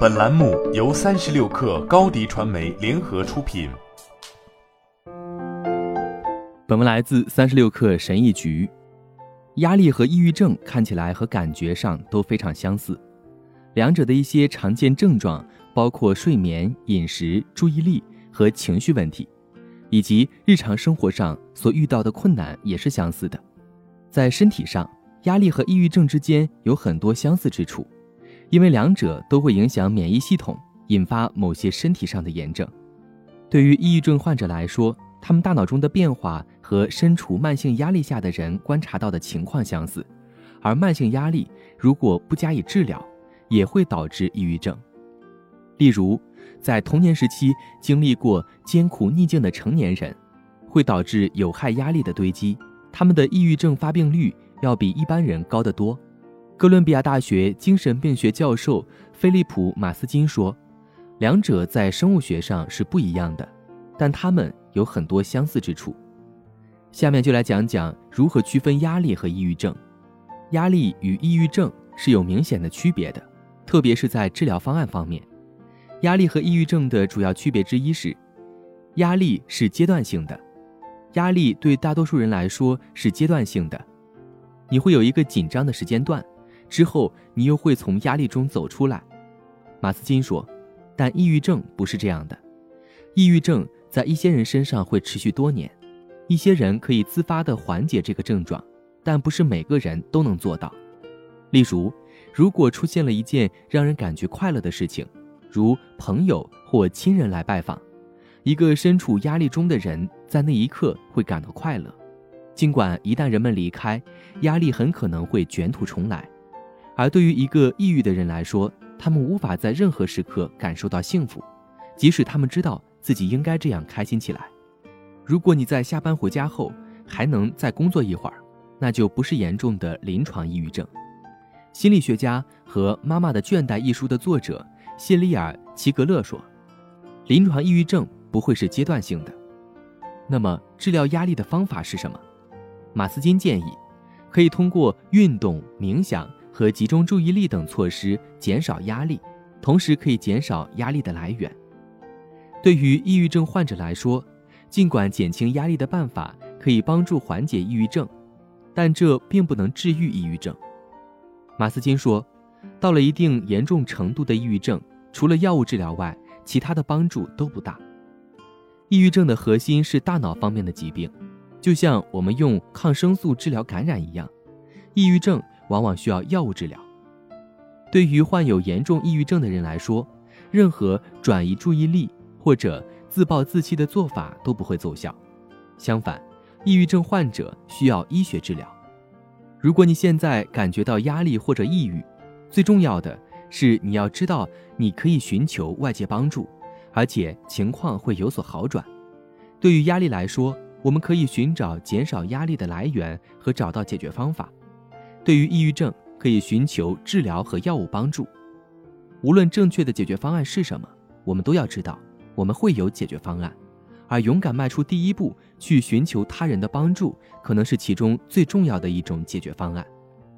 本栏目由三十六氪高低传媒联合出品。本文来自三十六氪神译局。压力和抑郁症看起来和感觉上都非常相似，两者的一些常见症状包括睡眠、饮食、注意力和情绪问题，以及日常生活上所遇到的困难也是相似的。在身体上，压力和抑郁症之间有很多相似之处，因为两者都会影响免疫系统，引发某些身体上的炎症。对于抑郁症患者来说，他们大脑中的变化和身处慢性压力下的人观察到的情况相似，而慢性压力如果不加以治疗，也会导致抑郁症。例如，在童年时期经历过艰苦逆境的成年人，会导致有害压力的堆积，他们的抑郁症发病率。要比一般人高得多。哥伦比亚大学精神病学教授菲利普·马斯金说：“两者在生物学上是不一样的，但它们有很多相似之处。”下面就来讲讲如何区分压力和抑郁症。压力与抑郁症是有明显的区别的，特别是在治疗方案方面。压力和抑郁症的主要区别之一是，压力是阶段性的。压力对大多数人来说是阶段性的。你会有一个紧张的时间段，之后你又会从压力中走出来，马斯金说。但抑郁症不是这样的，抑郁症在一些人身上会持续多年，一些人可以自发地缓解这个症状，但不是每个人都能做到。例如，如果出现了一件让人感觉快乐的事情，如朋友或亲人来拜访，一个身处压力中的人在那一刻会感到快乐。尽管一旦人们离开，压力很可能会卷土重来，而对于一个抑郁的人来说，他们无法在任何时刻感受到幸福，即使他们知道自己应该这样开心起来。如果你在下班回家后还能再工作一会儿，那就不是严重的临床抑郁症。心理学家和《妈妈的倦怠》一书的作者谢利尔·齐格勒说：“临床抑郁症不会是阶段性的。”那么，治疗压力的方法是什么？马斯金建议，可以通过运动、冥想和集中注意力等措施减少压力，同时可以减少压力的来源。对于抑郁症患者来说，尽管减轻压力的办法可以帮助缓解抑郁症，但这并不能治愈抑郁症。马斯金说，到了一定严重程度的抑郁症，除了药物治疗外，其他的帮助都不大。抑郁症的核心是大脑方面的疾病。就像我们用抗生素治疗感染一样，抑郁症往往需要药物治疗。对于患有严重抑郁症的人来说，任何转移注意力或者自暴自弃的做法都不会奏效。相反，抑郁症患者需要医学治疗。如果你现在感觉到压力或者抑郁，最重要的是你要知道你可以寻求外界帮助，而且情况会有所好转。对于压力来说，我们可以寻找减少压力的来源和找到解决方法。对于抑郁症，可以寻求治疗和药物帮助。无论正确的解决方案是什么，我们都要知道我们会有解决方案，而勇敢迈出第一步去寻求他人的帮助，可能是其中最重要的一种解决方案。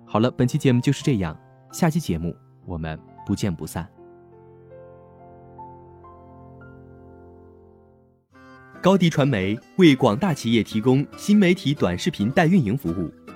好了，本期节目就是这样，下期节目我们不见不散。高迪传媒为广大企业提供新媒体短视频代运营服务，